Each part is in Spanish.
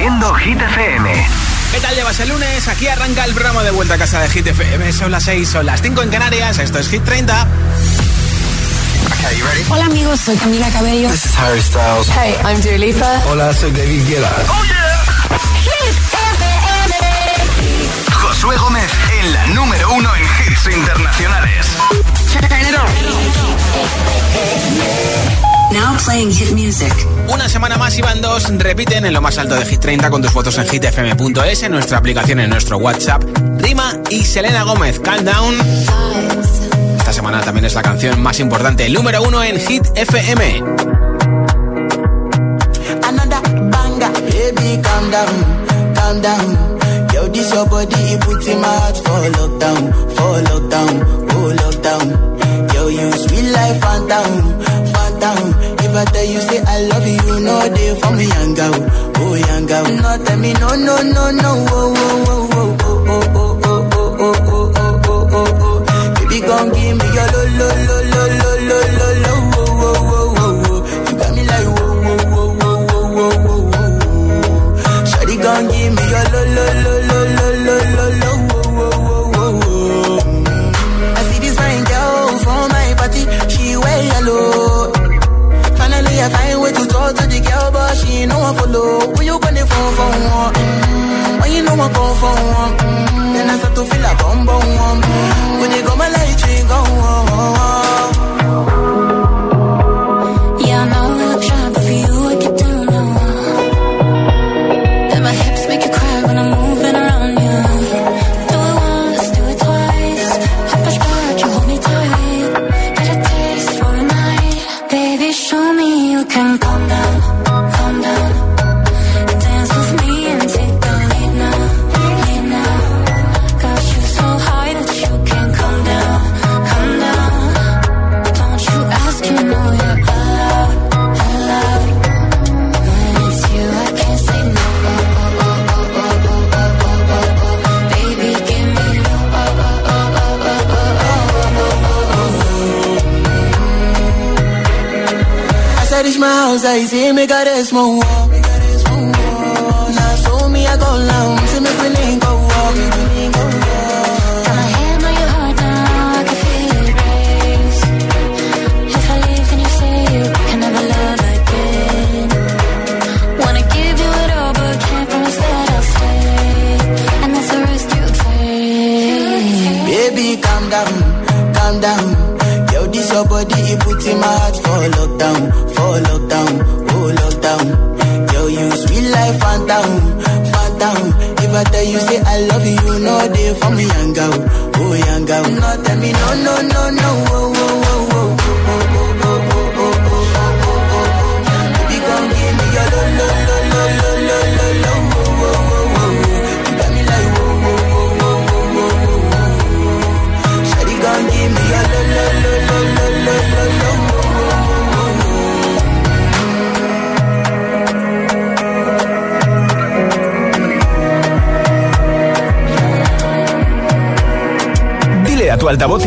Haciendo Hit FM. ¿Qué tal llevas el lunes? Aquí arranca el programa de vuelta a casa de Hit FM. Son las 6, son las 5 en Canarias. Esto es Hit 30. Hola amigos, soy Camila Cabello. This is Harry Styles. Hey, I'm Dua Lipa. Hola, soy David Guetta. Oh yeah. Hit FM. Josué Gómez en la número uno en hits internacionales. Now playing hit music. Una semana más y van dos repiten en lo más alto de Hit 30 con tus fotos en hitfm.es, en nuestra aplicación, en nuestro WhatsApp. Rima y Selena Gómez, Calm Down. Esta semana también es la canción más importante, el número uno en Hit FM. Another banger, baby, calm down, calm down. Yo, this your body, it puts in my heart for lockdown, for lockdown, oh lockdown. Yo, you sweet life, phantom, phantom. If I tell you, say I love you, know they for me, young oh young. No, tell me, no, no, no, no, oh, oh, oh, oh, oh, oh, oh, oh, oh, oh, oh, oh, oh, oh. Baby, gon' give me your lo, lo, lo, lo, lo, lo, lo, lo, oh, oh, oh, oh, oh. You got me like, whoa, whoa, whoa, whoa, whoa, whoa, whoa, whoa. Shawty gon' give me your lo, lo, lo, lo, lo, lo, lo, but she ain't no one follow. Who you gonna phone for one? Mm, When you know I come for one, mm, then I start to feel a bum bum one. Mm, When you go my light, you go on. Yeah, I y si me cares, mon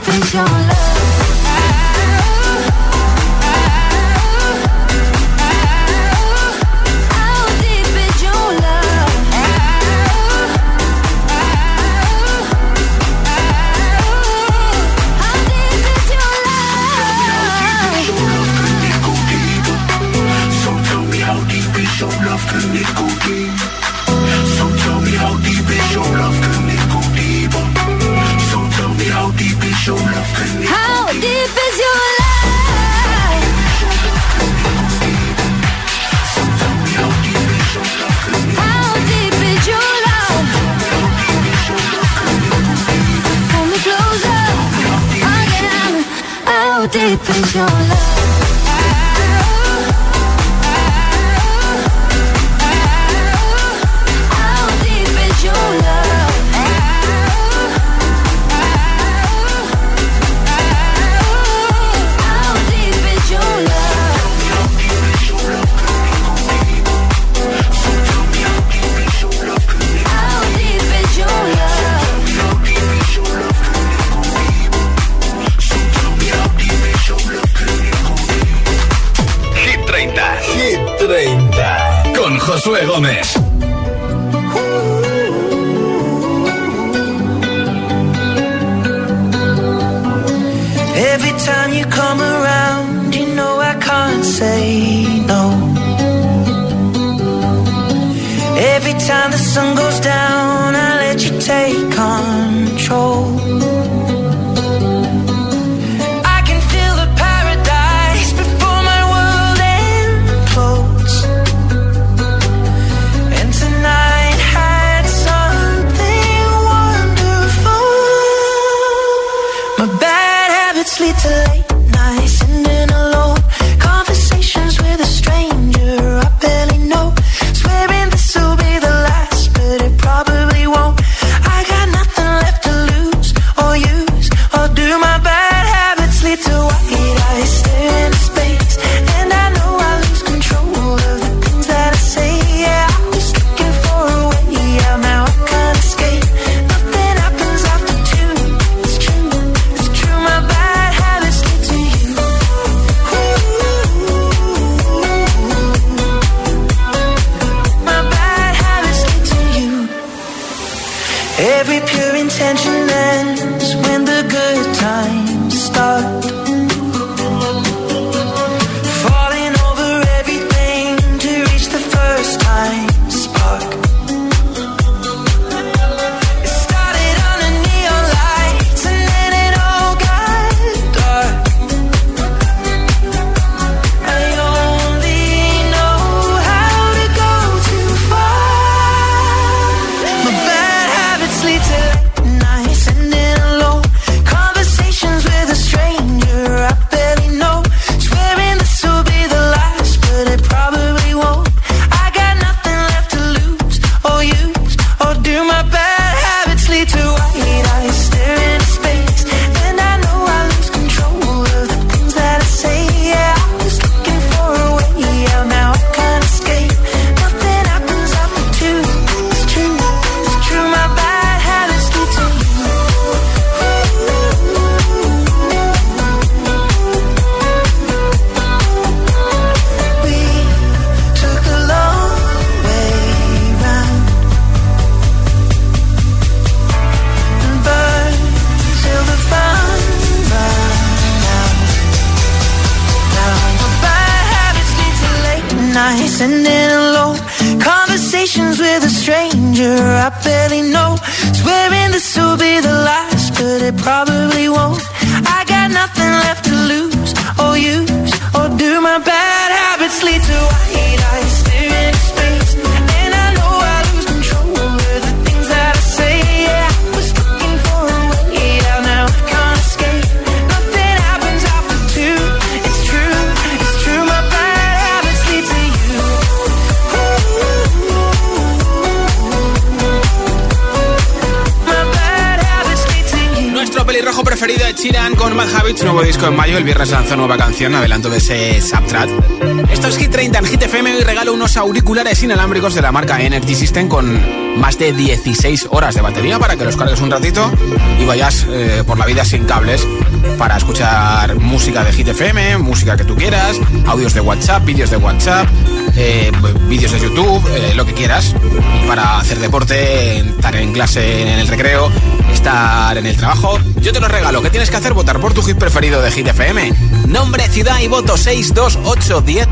I know disco viernes lanzó nueva canción, adelanto de ese Subtrat. Esto es Hit 30 en Hit FM y regalo unos auriculares inalámbricos de la marca Energy System con más de 16 horas de batería para que los cargues un ratito y vayas eh, por la vida sin cables para escuchar música de Hit FM, música que tú quieras, audios de WhatsApp, vídeos de WhatsApp, eh, vídeos de YouTube, eh, lo que quieras. Para hacer deporte, estar en clase en el recreo, estar en el trabajo, yo te lo regalo. ¿Qué tienes que hacer? Votar por tu hit preferido de Hit. Nombre, ciudad y voto 628 10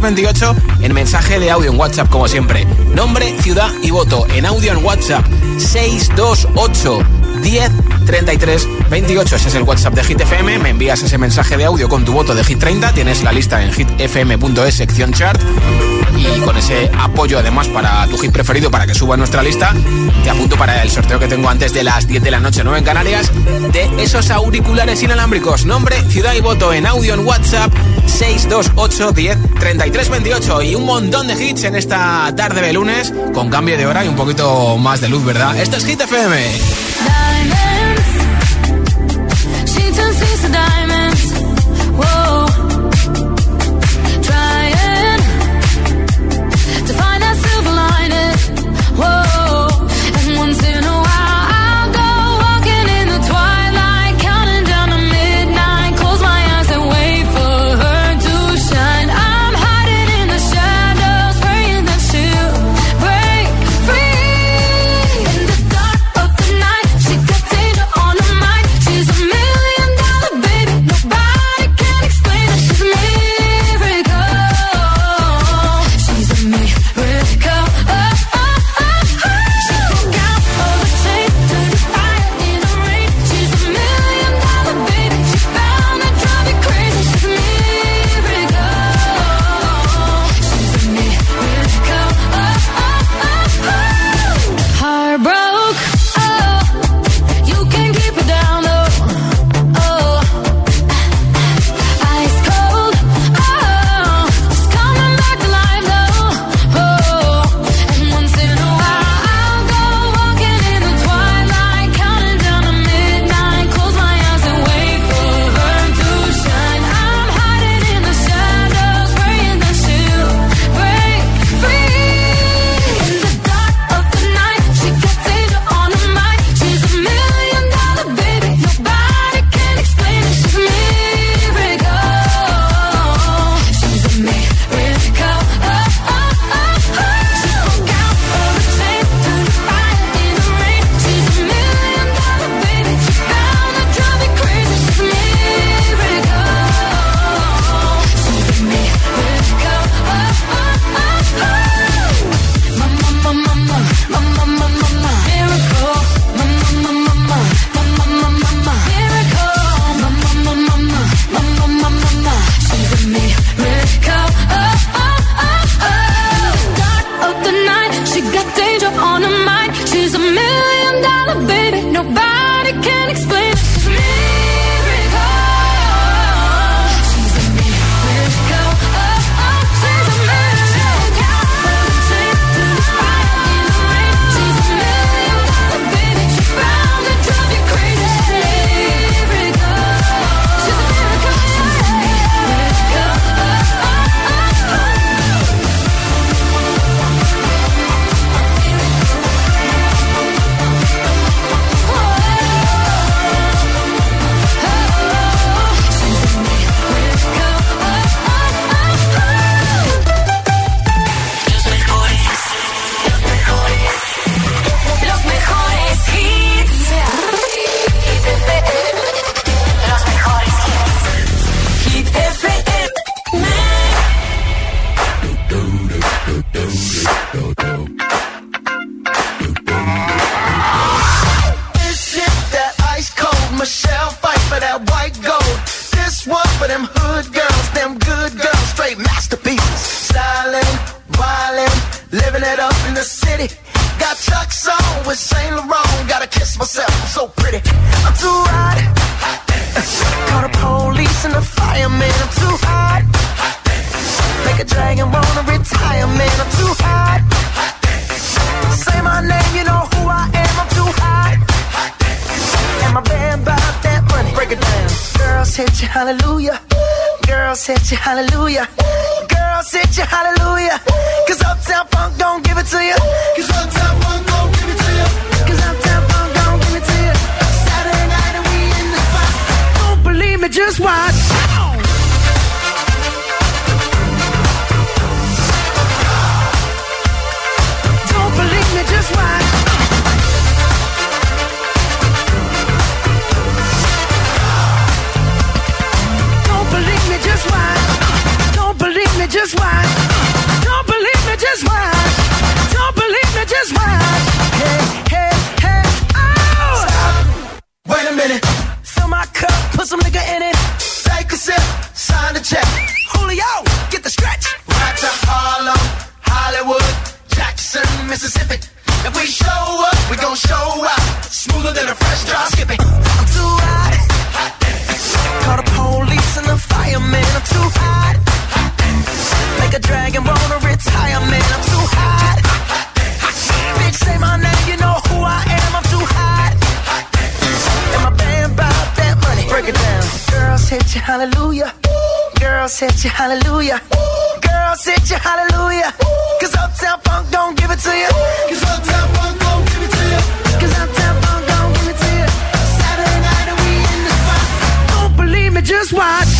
28 en mensaje de audio en WhatsApp, como siempre. Nombre, ciudad y voto en audio en WhatsApp 628 10 33 28. Ese es el WhatsApp de Hit FM. Me envías ese mensaje de audio con tu voto de Hit 30. Tienes la lista en hitfm.es, sección chart. Y con ese apoyo además para tu hit preferido para que suba a nuestra lista, te apunto para el sorteo que tengo antes de las 10 de la noche, 9 en Canarias, de esos auriculares inalámbricos. Nombre, ciudad y voto en audio en WhatsApp 628 10 33 28. Y un montón de hits en esta tarde de lunes con cambio de hora y un poquito más de luz, ¿verdad? Esto es Hit FM. diamonds. Whoa. Girls hit you, hallelujah. Girls hit you, hallelujah. Cause Uptown Funk don't give it to you. Cause Uptown Funk don't give it to you. Cause Uptown Funk don't give it to you. Saturday night and we in the spot. Don't believe me, just watch.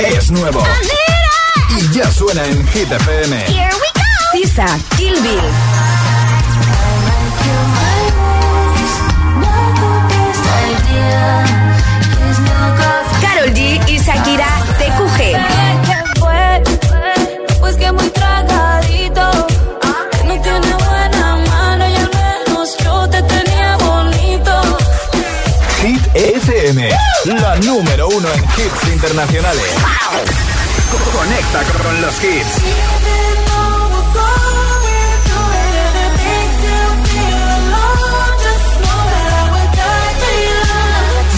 Es nuevo. Y ya suena en Hit FM. Here we go. Sisa, Kill Bill. Carol G y Shakira, TQG. La número uno en hits internacionales. Conecta con los hits.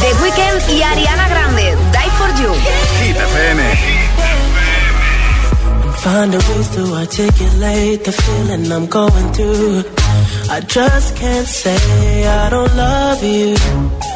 The Weeknd y Ariana Grande, Die for You. Hit FM. Find a ways to articulate the feeling I'm going through. I just can't say I don't love you.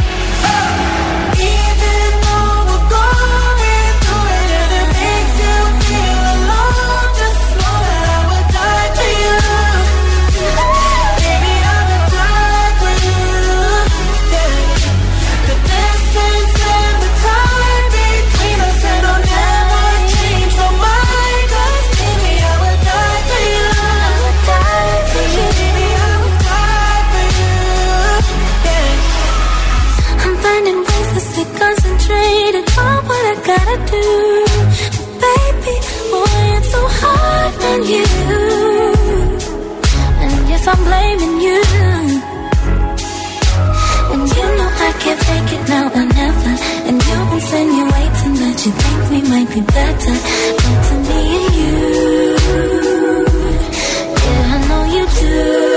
Gotta do. Baby, boy, it's so hard on you. And yes, I'm blaming you. And you know I can't fake it now or never. And you're insinuating that you think we might be better. But to me and you, yeah, I know you do.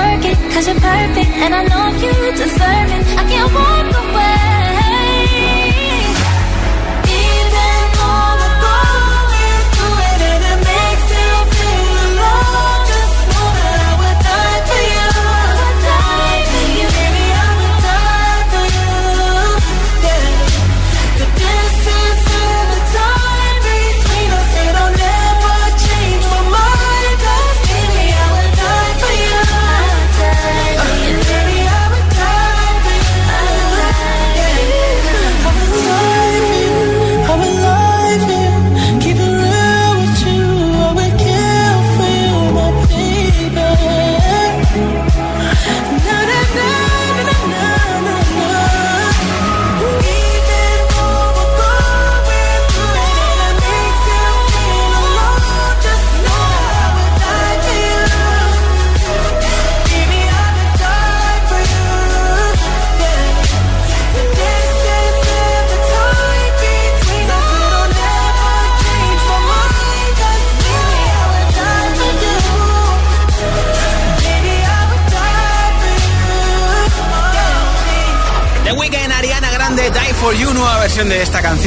It cause you're perfect. And I know you deserve it. I can't walk away.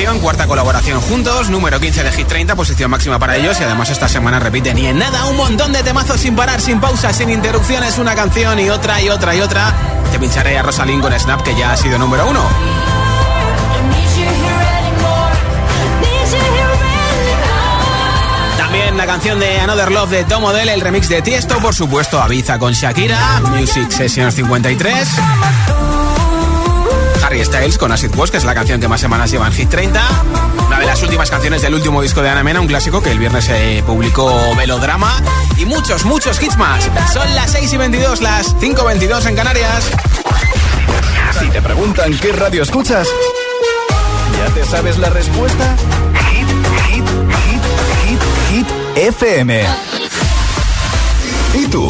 Canción, cuarta colaboración juntos, número 15 de Hit 30, posición máxima para ellos y además esta semana repiten y en nada un montón de temazos sin parar, sin pausas, sin interrupciones, una canción y otra y otra y otra. Te pincharé a Rosalind con Snap que ya ha sido número uno. También la canción de Another Love de Tom Odell, el remix de Tiesto, por supuesto, Aviza con Shakira, Music Sessions 53. Harry Styles con Acid Wash, que es la canción que más semanas lleva en Hit 30. Una de las últimas canciones del último disco de Ana Mena, un clásico que el viernes se publicó Velodrama. Y muchos, muchos hits más. Son las 6 y 22, las 5 y 22 en Canarias. Si te preguntan qué radio escuchas, ¿ya te sabes la respuesta? Hit, hit, hit, hit, hit, FM. ¿Y tú?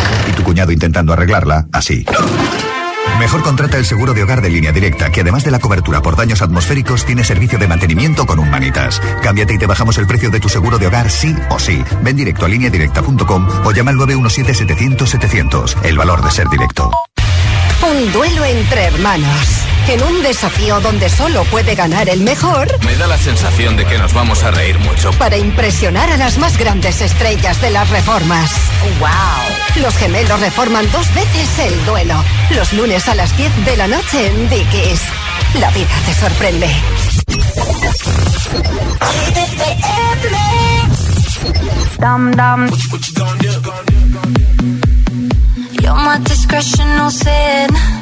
Tu cuñado intentando arreglarla, así. Mejor contrata el seguro de hogar de línea directa, que además de la cobertura por daños atmosféricos, tiene servicio de mantenimiento con un manitas. Cámbiate y te bajamos el precio de tu seguro de hogar sí o sí. Ven directo a lineadirecta.com o llama al 917-700-700. El valor de ser directo. Un duelo entre hermanos. En un desafío donde solo puede ganar el mejor. Me da la sensación de que nos vamos a reír mucho. Para impresionar a las más grandes estrellas de las reformas. ¡Wow! Los gemelos reforman dos veces el duelo. Los lunes a las 10 de la noche en Dickies. La vida te sorprende. Dum dum. You're my discretion, no sin.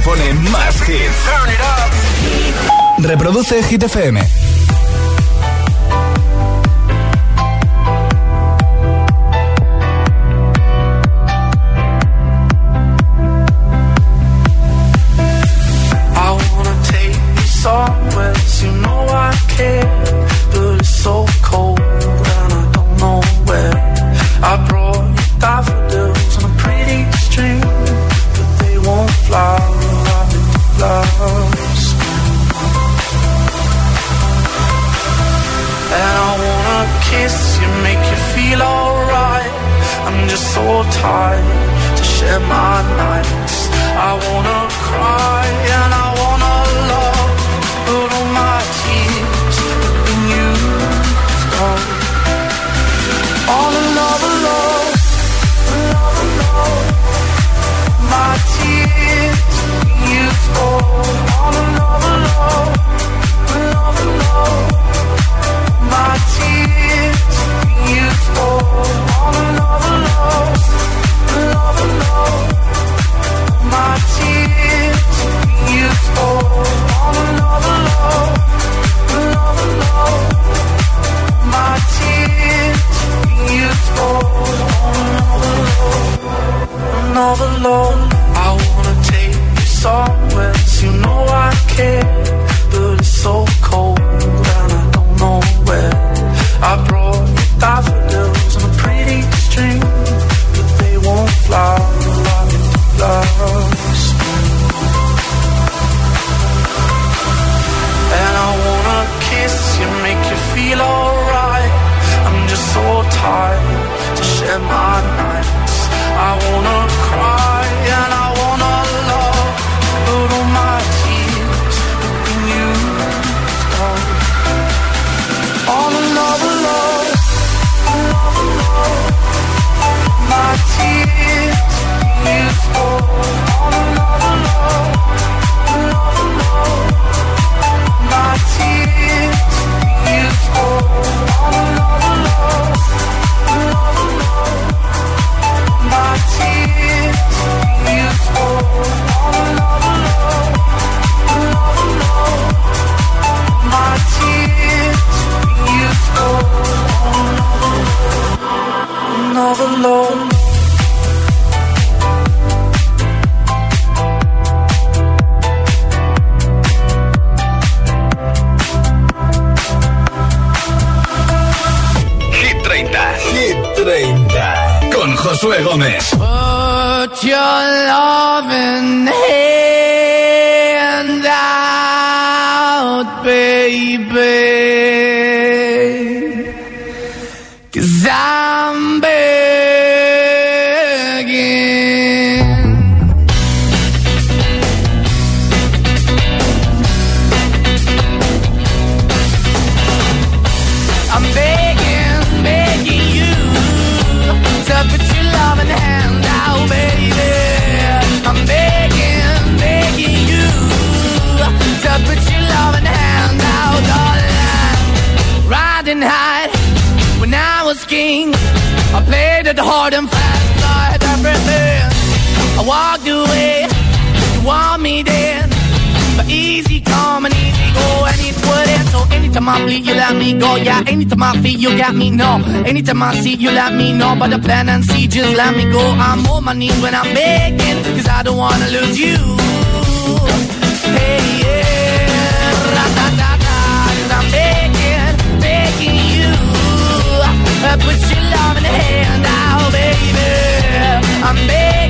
Te pone más hits. Reproduce Hit FM. Tired to share my nights. I wanna cry and I wanna love, but all my tears have been used up. All another love, another love. My tears have been used up. All love, another love. My tears Another love. I wanna take you somewhere, you know I care, share my nights. I wanna cry and I wanna love, but all my tears have been used up. Another love, another love. My tears used up. On another love, another love. My tears used up. Another love, Josué Gómez. Walked away, you want me then. But easy come and easy go, and it wouldn't. So anytime I bleed, you let me go. Yeah, anytime I feel, you got me. No, anytime I see, you let me know. But the plan and see, just let me go. I'm on my knees when I'm begging, cause I don't wanna lose you. Hey, yeah, ra-da-da-da, cause I'm begging, begging you. Uh, Put your love in the hand out, baby. I'm begging.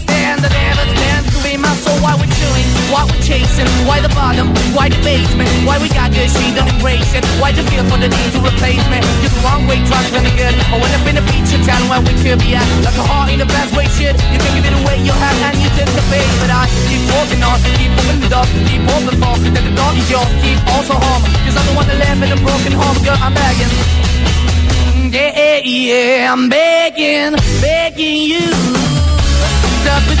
stand, that never stands to be my soul. Why we're chilling, why we're chasing, why the bottom, why the basement, why we got good, she don't embrace it. Why the feel for the need to replace me? You're the wrong way, trying to run good. I went up in a feature town where we could be at. Like a heart in the best way, shit. You can give it away, you have, and you take the bait. But I keep walking on, keep moving the door, keep open for that the door is yours, keep also home. Cause I'm the one that live in a broken home, girl, I'm begging. Yeah, yeah, I'm begging, begging you your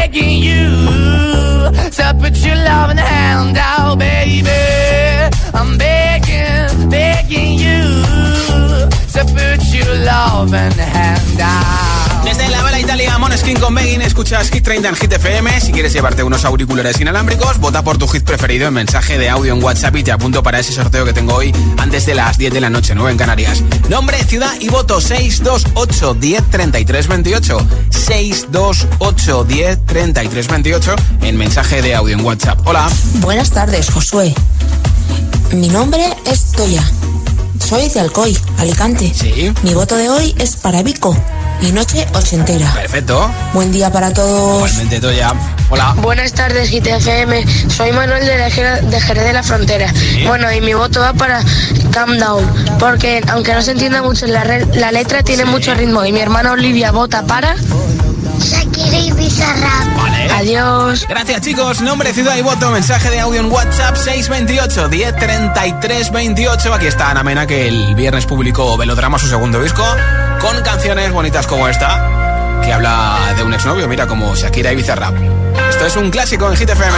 you to put your loving hand out, baby. I'm begging, begging you to put your loving hand out. Desde la Vela Italia, Moneskin con Begging, escuchas Hit 30 en Hit FM. Si quieres llevarte unos auriculares inalámbricos, vota por tu hit preferido en mensaje de audio en WhatsApp y te apunto para ese sorteo que tengo hoy antes de las 10 de la noche, 9 en Canarias. Nombre, ciudad y voto 628 10 33 28. 628 10 33 28 en mensaje de audio en WhatsApp. Hola. Buenas tardes, Josué. Mi nombre es Toya. Soy de Alcoy, Alicante. Sí. Mi voto de hoy es para Vico y Noche Ochentera. Perfecto. Buen día para todos. Igualmente, Toya. Hola. Buenas tardes, GTFM. Soy Manuel de, la de Jerez de la Frontera. Bueno, y mi voto va para Calm Down, porque aunque no se entienda mucho la, la letra, tiene mucho ritmo. Y mi hermana Olivia vota para Bizarrap. Vale. Adiós. Gracias chicos, nombre, ciudad y voto, mensaje de audio en WhatsApp 628 10 33 28. Aquí está Ana Mena que el viernes publicó Velodrama, su segundo disco, con canciones bonitas como esta, que habla de un exnovio, mira como Shakira y Bizarrap. Esto es un clásico en Hit FM.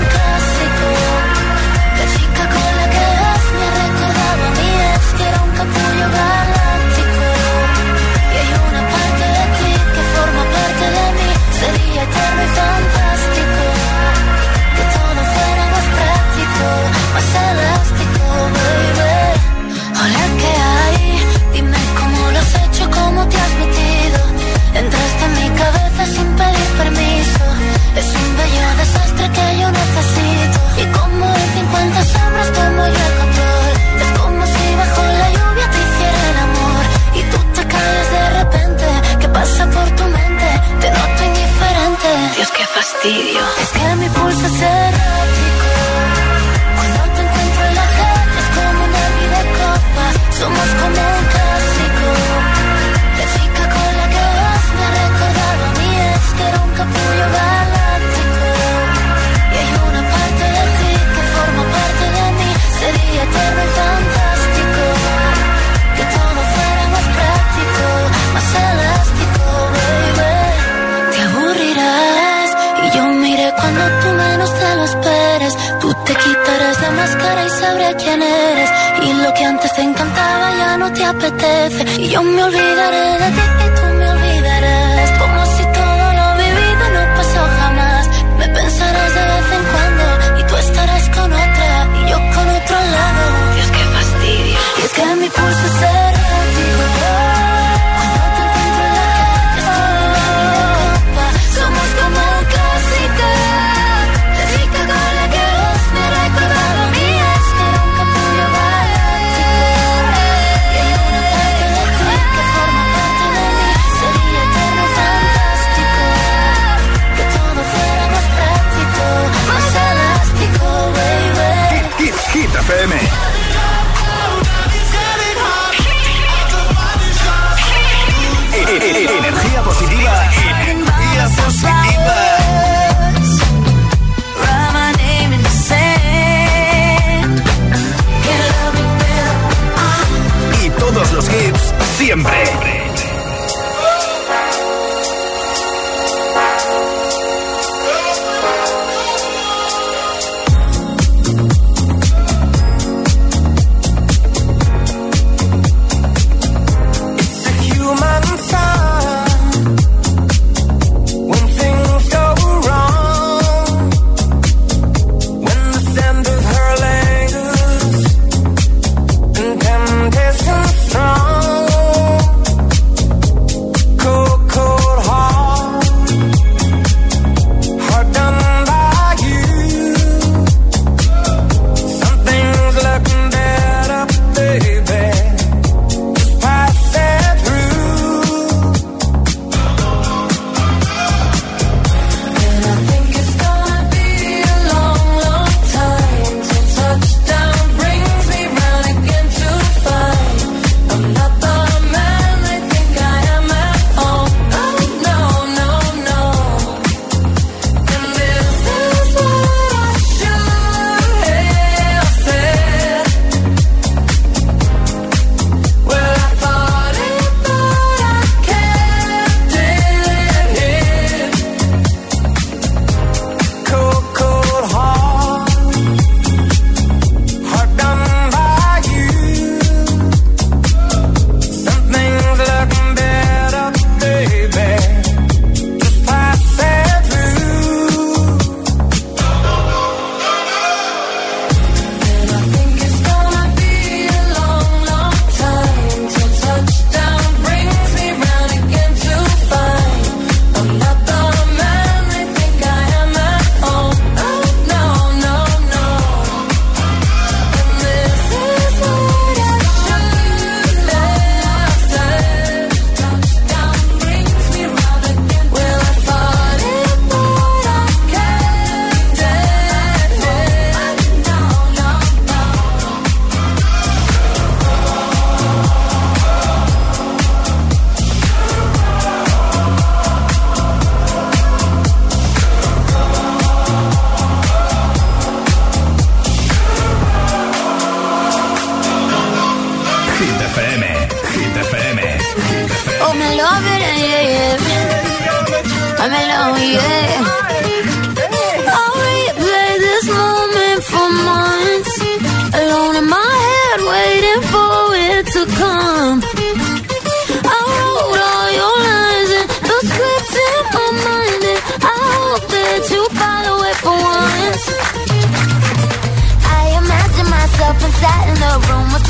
50 sombras tomo yo el control. Es como si bajo la lluvia te hiciera el amor. Y tú te caes de repente. ¿Qué pasa por tu mente? Te noto indiferente. Dios, qué fastidio. Es que mi pulso es errático. Cuando te encuentro en la calle es como una vida copa. Somos como un clásico. La chica con la que vas me ha recordado a mí es que era un capullo galáctico. Sería y fantástico. Que todo fuera más práctico, más elástico, baby. Te aburrirás y yo miré cuando tú menos te lo esperes. Tú te quitarás la máscara y sabré quién eres. Y lo que antes te encantaba ya no te apetece. Y yo me olvidaré de ti Y es siempre.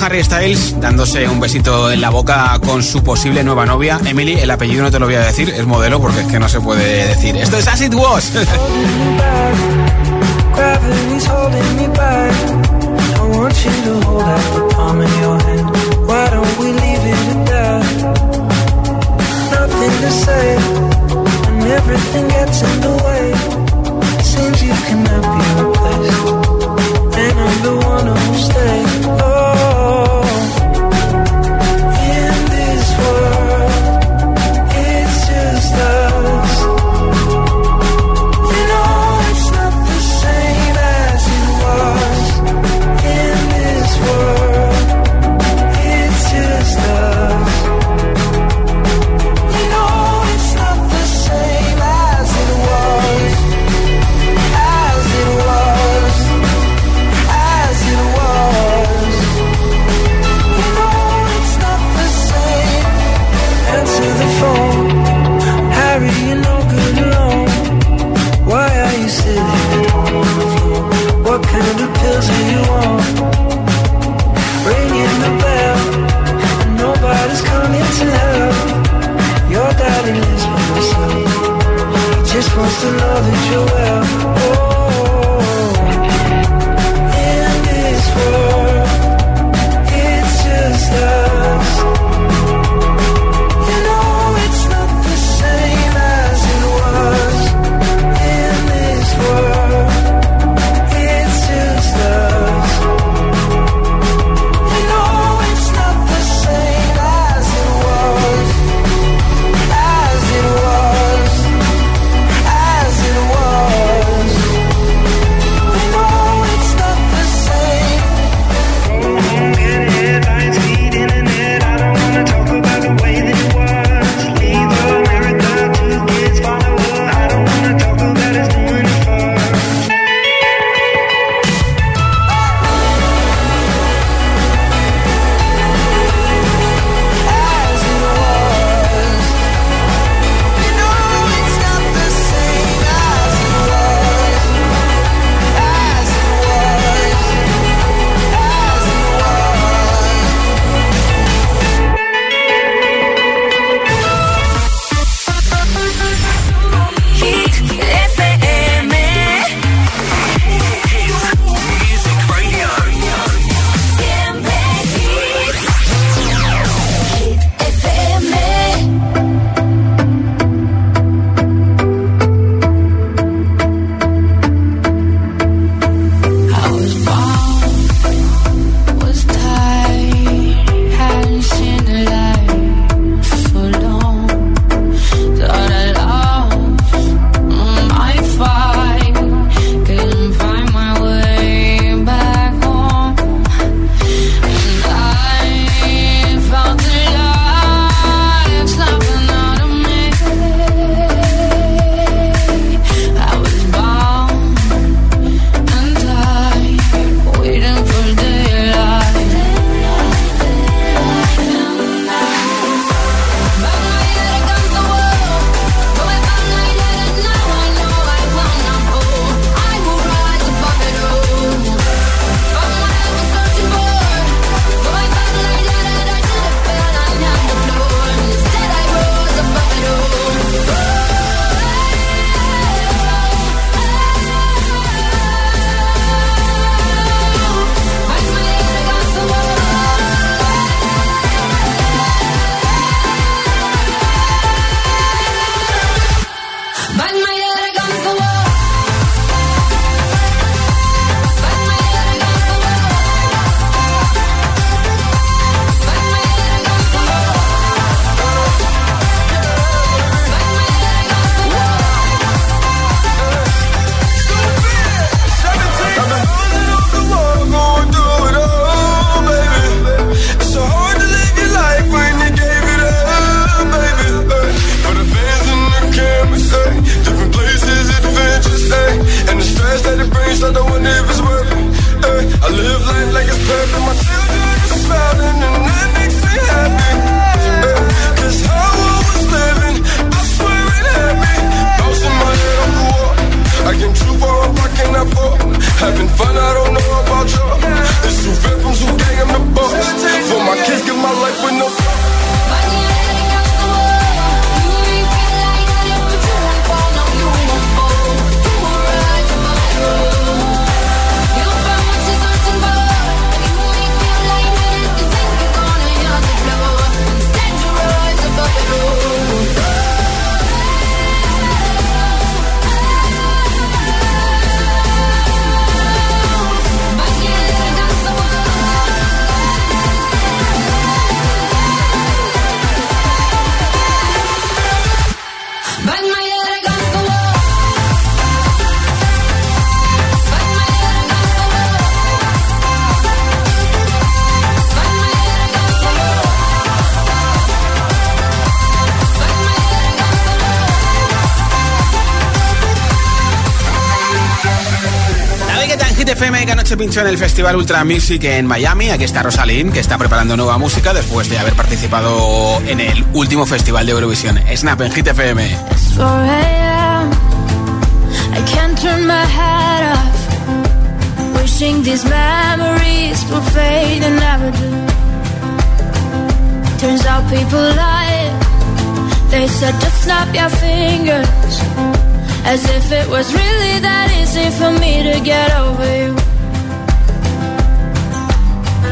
Harry Styles dándose un besito en la boca con su posible nueva novia, Emily. El apellido no te lo voy a decir, es modelo porque es que no se puede decir. Esto es As It Was. Seems you cannot be replaced. And I'm the one who stays. just wants to know that you're well. Oh, in this world. Anoche pinchó en el Festival Ultra Music en Miami. Aquí está Rosalind, que está preparando nueva música después de haber participado en el último festival de Eurovisión. Snap en Hit FM. As if it was really that easy for me to get over you.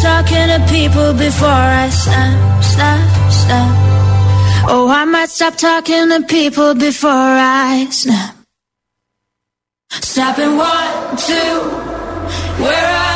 talking to people before I snap, snap, snap. Oh, I might stop talking to people before I snap. Snapping one, two, where are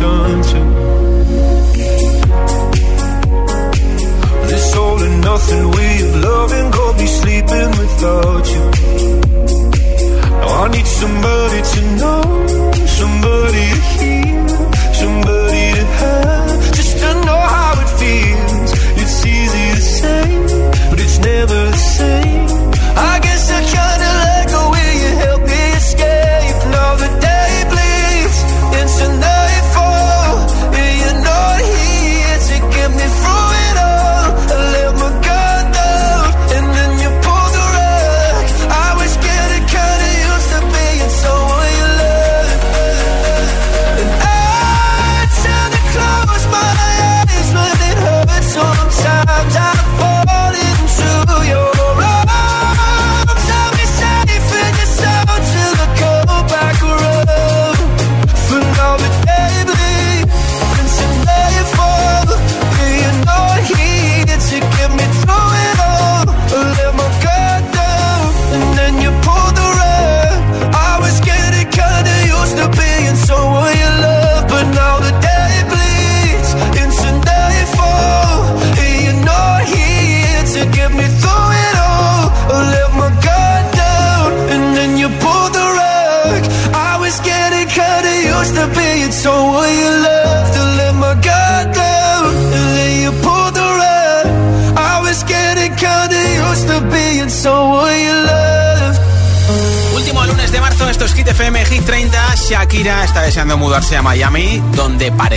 sunset. This all or nothing way of loving and go be sleeping without you. Now I need somebody to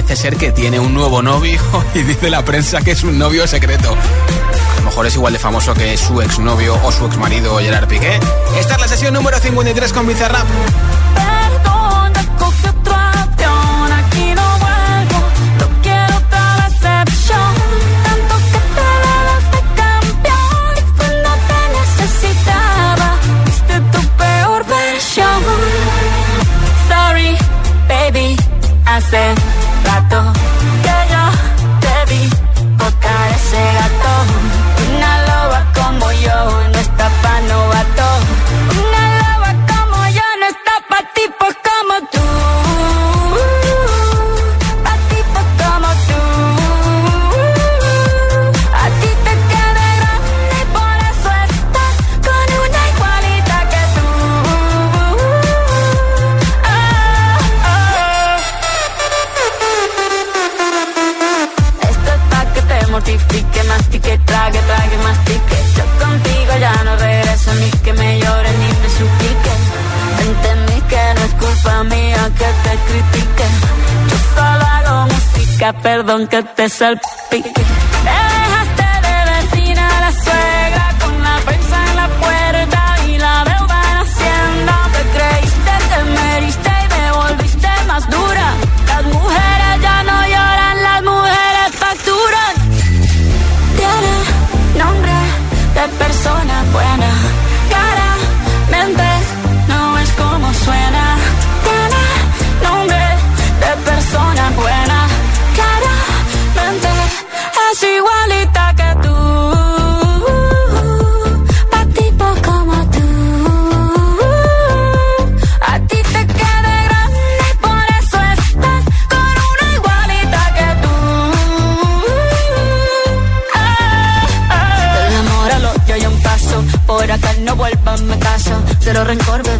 parece ser que tiene un nuevo novio y dice la prensa que es un novio secreto. A lo mejor es igual de famoso que su exnovio o su exmarido Gerard Piqué. Esta es la sesión número 53 con Bizarrap. hace que te salpique.